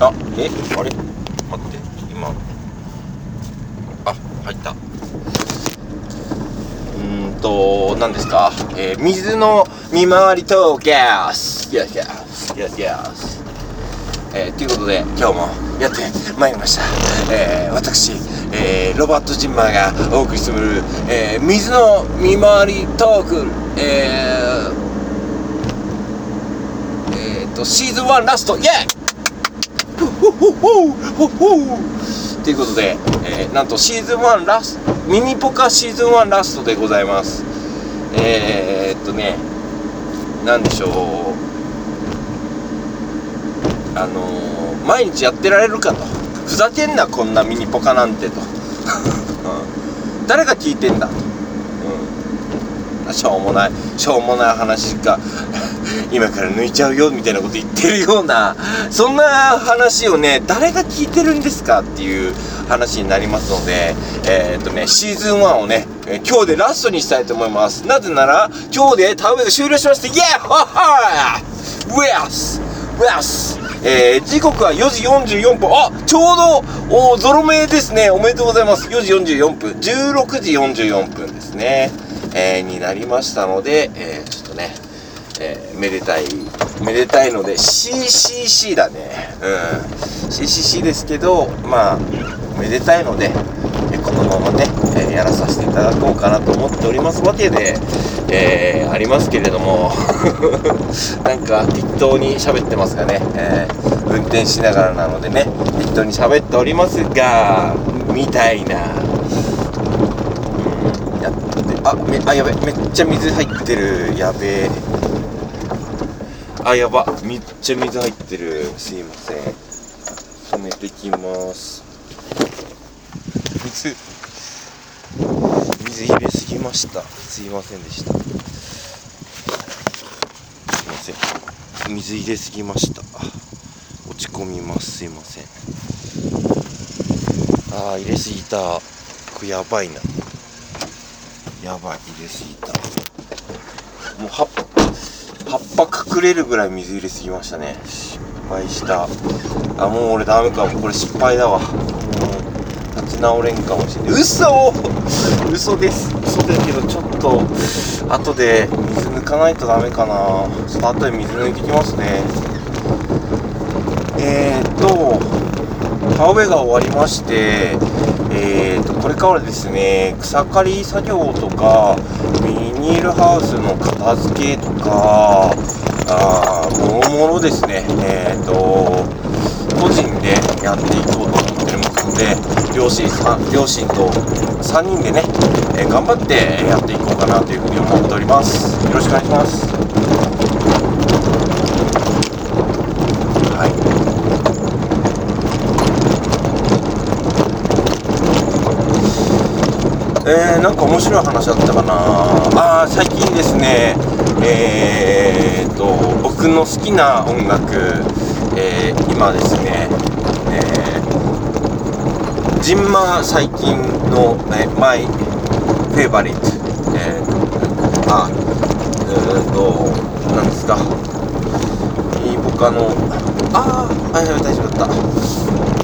あえあれ？待って今。あ入った。うんと何ですか、えー水の見回りとギャスギャスギャスギャスギャスえーということで今日もやってまいりました、えー私、えーロバート・ジンマーがお送りする、えー水の見回りトーク。えーえーとシーズン1ラスト。イェイふっふっふっふっふっということで、えーなんとシーズン1ラストミニポカシーズン1ラストでございます。えー、っとねなんでしょう。あのー毎日やってられるかと。ふざけんなこんなミニポカなんてと、誰が聞いてんだと、うん、しょうもないしょうもない話が 今から抜いちゃうよみたいなこと言ってるようなそんな話をね誰が聞いてるんですかっていう話になりますのでえーっとねシーズン1をね今日でラストにしたいと思います。なぜなら今日で田植えが終了しましてイエーハッハー!ウェアス!ウェアス!えー、時刻は4時44分。あちょうどおゾロ目ですね。おめでとうございます。4時44分。16時44分ですね、えーになりましたので、えーちょっとねえーめでたいめでたいので CCC だね。うん。CCC ですけどまあめでたいのでえこのままね、えやらさせていただこうかなと思っております。わけで、えありますけれども なんか適当に喋ってますがね、え運転しながらなのでね適当に喋っておりますがみたいな。あめあやべめっちゃ水入ってる。やべえ。あやば。めっちゃ水入ってる。すいません。止めてきます。水水入れすぎました。すいませんでした。すいません。水入れすぎました。落ち込みます。すいません。あー入れすぎた。これやばいな。やばい入れすぎた。もう葉っ葉っぱ隠れるぐらい水入れすぎましたね。失敗した。あもう俺ダメかも。これ失敗だわ。もう立ち直れんかもしれない嘘！嘘です。嘘だけどちょっと後で水抜かないとダメかな。ちょっと後で水抜いてきますね。えーと田植えが終わりまして、えー、とこれからですね草刈り作業とかビニールハウスの片付けとかあーもろもろですね。えー、と個人でやっていこうと思っておりますので両親さん両親と3人でね、え頑張ってやっていこうかなというふうに思っております。よろしくお願いします。えー、なんか面白い話あったかな。あー最近ですねえー、と僕の好きな音楽、えー今ですね、えー、ジンマ最近の、え、マイフェイバリット、えー、あうーんとなんですか。いい他のあーはいはい大丈夫だった。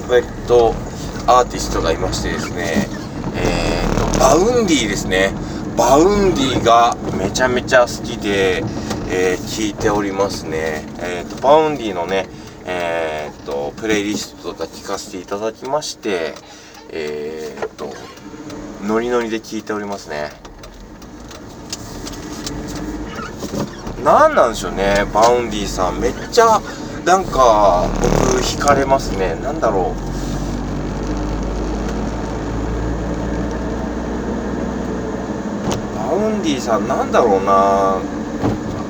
フェイバリットアーティストがいましてですね、えーと、バウンディですね。バウンディがめちゃめちゃ好きで、えー聞いておりますね。えーと、バウンディのね、えーと、プレイリストとか聞かせていただきまして、えーと、ノリノリで聞いておりますね。なんなんでしょうね、バウンディさん。めっちゃ、なんか、僕、惹かれますね。なんだろう。バウンディさん、なんだろうな。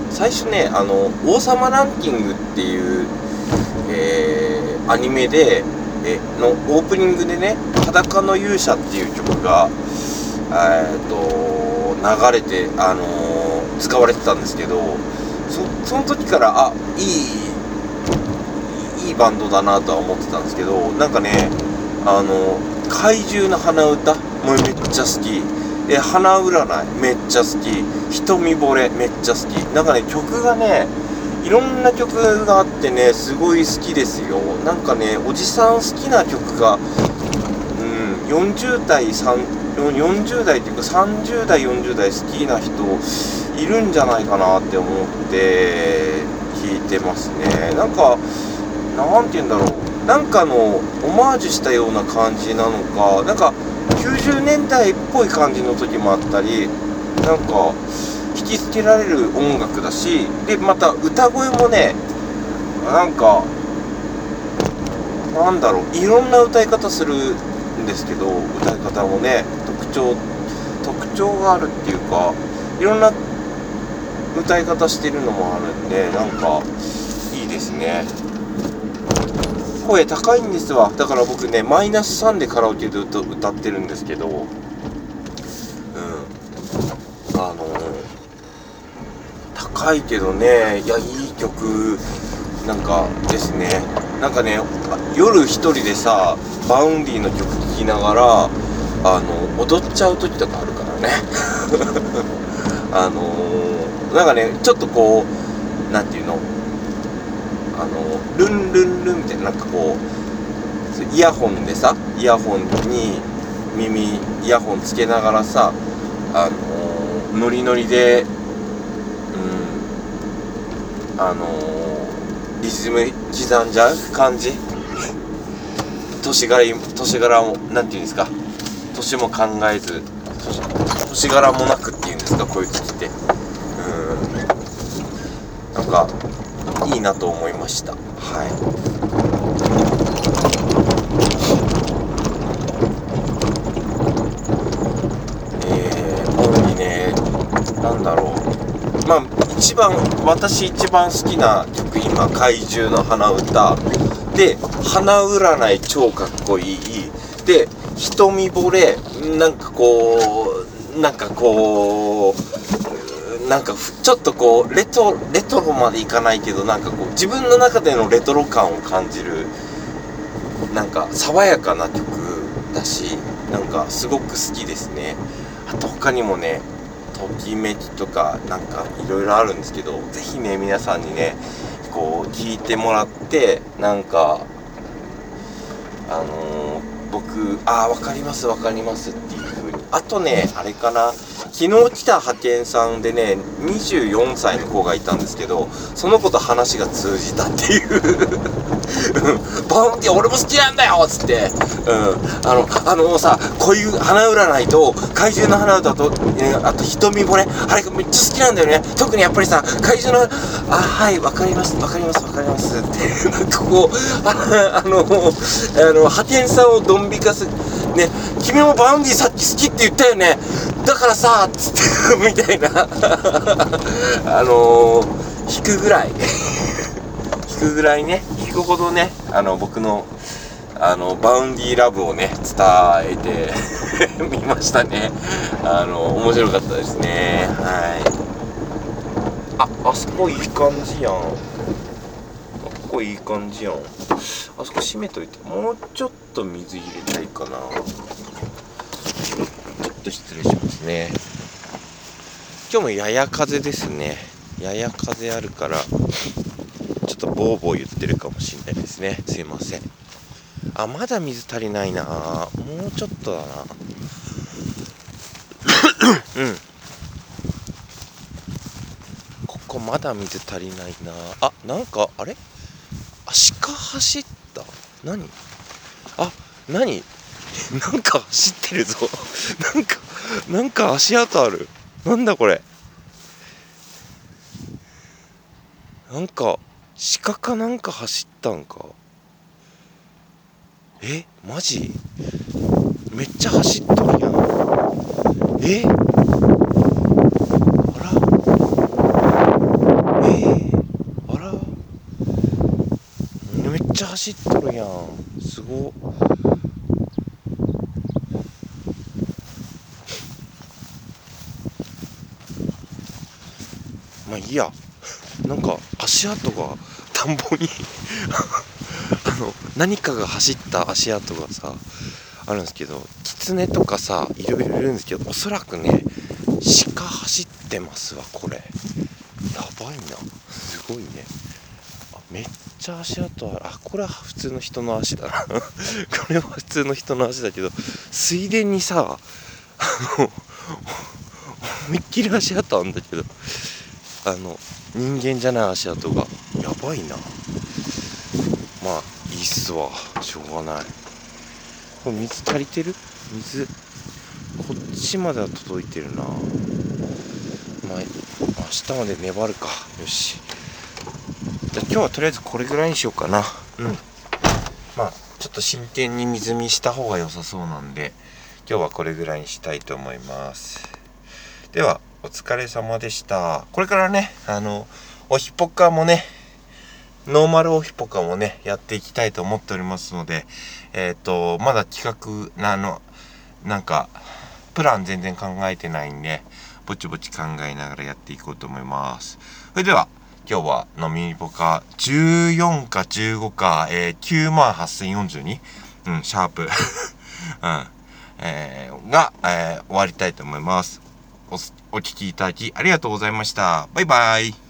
最初ね、あの、王様ランキングっていう、えーアニメで、えのオープニングでね「裸の勇者」っていう曲が、えー、と流れて、あのー使われてたんですけどそその時からあいいいバンドだなとは思ってたんですけどなんかねあの怪獣の鼻歌？もめっちゃ好き。え花占い？めっちゃ好き。瞳惚れ？めっちゃ好き。なんかね曲がねいろんな曲があってねすごい好きですよ。なんかねおじさん好きな曲がうん40代40代っていうか30代40代好きな人いるんじゃないかなって思って聞いてますね。なんかなんて言うんだろう。なんかのオマージュしたような感じなのかなんか90年代っぽい感じの時もあったりなんか引きつけられる音楽だしでまた歌声もねなんかなんだろういろんな歌い方するんですけど歌い方もね特徴特徴があるっていうかいろんな歌い方してるのもあるんでなんかいいですね。声高いんですわ。だから僕ねマイナス3でカラオケで歌ってるんですけどうん。あの高いけどねいやいい曲なんかですね。なんかね夜一人でさバウンディの曲聴きながらあの踊っちゃう時とかあるからね。あのなんかねちょっとこう何て言うの？あのルンルンルンみたいななんかこうイヤホンでさイヤホンに耳イヤホンつけながらさあのノリノリでうんあのリズム刻んじゃう感じ？年柄年柄も何て言うんですか？年も考えず年柄もなくっていうんですか？こういう時って。うん。なんかいいなと思いました。はい。えー、主にねなんだろう。まあ一番私一番好きな曲今怪獣の鼻歌。で鼻占い超かっこいい。で瞳惚れなんかこうなんかこうなんかちょっとこうレトレトロまでいかないけどなんかこう自分の中でのレトロ感を感じるなんか爽やかな曲だしなんかすごく好きですね。あと他にもねときめきとかなんかいろいろあるんですけど是非ね皆さんにねこう聞いてもらってなんかあのー、僕ああ分かります分かりますっていう風に。あとねあれかな。昨日来た派遣さんでね24歳の子がいたんですけどその子と話が通じたっていう。バウンディ俺も好きなんだよっつって。うん。あのあのさこういう花占いと怪獣の花唄と、あと瞳もねあれめっちゃ好きなんだよね。特にやっぱりさ怪獣のあはいわかりますわかりますわかります。ってなんかこうああのあの派遣さんをドン引かす。ね君もバウンディさっき好きって言ったよね。だからさっつって みたいな。あのー、引くぐらい。引くぐらいね。引くほどねあの僕のあのバウンディラブをね伝えてみましたね。あの面白かったですね。はい。ああそこいい感じやん。あここいい感じやん。あそこ閉めといてもうちょっと水入れたいかな。ちょっと失礼します。ね。今日もやや風ですね。やや風あるからちょっとボーボー言ってるかもしれないですね。すいません。あまだ水足りないな。もうちょっとだな。うん。ここまだ水足りないな。あなんかあれ？あ鹿走った？何？あ何？なんか走ってるぞ。なんか なんか足跡ある。なんだこれ。なんか鹿かなんか走ったんか。えマジ？めっちゃ走っとるやん。え？あら？え？ー、あら？めっちゃ走っとるやん。すごっ。いやなんか足跡が田んぼに あの何かが走った足跡がさあるんですけどキツネとかさいろいろいるんですけどおそらくね鹿走ってますわこれ。やばいな。すごいね。あめっちゃ足跡ある。あこれは普通の人の足だな。これは普通の人の足だけど水田にさあの思いっきり足跡あるんだけど。あの人間じゃない足跡が。やばいな。まあいいっすわ。しょうがない。これ水足りてる？水。こっちまでは届いてるな。まあ明日まで粘るか。よし。じゃあ今日はとりあえずこれぐらいにしようかな。うん。まあちょっと真剣に水見した方が良さそうなんで今日はこれぐらいにしたいと思います。ではお疲れ様でしたこれからねあのおひぽかもねノーマルオフポカもね、やっていきたいと思っておりますので、えっ、ー、と、まだ企画、あの、なんか、プラン全然考えてないんで、ぼちぼち考えながらやっていこうと思います。それでは、今日は飲みポカ14か15か、えー、98,042? うん、シャープ。うん。えー、が、えー、終わりたいと思います。お、聴きいただきありがとうございました。バイバイ。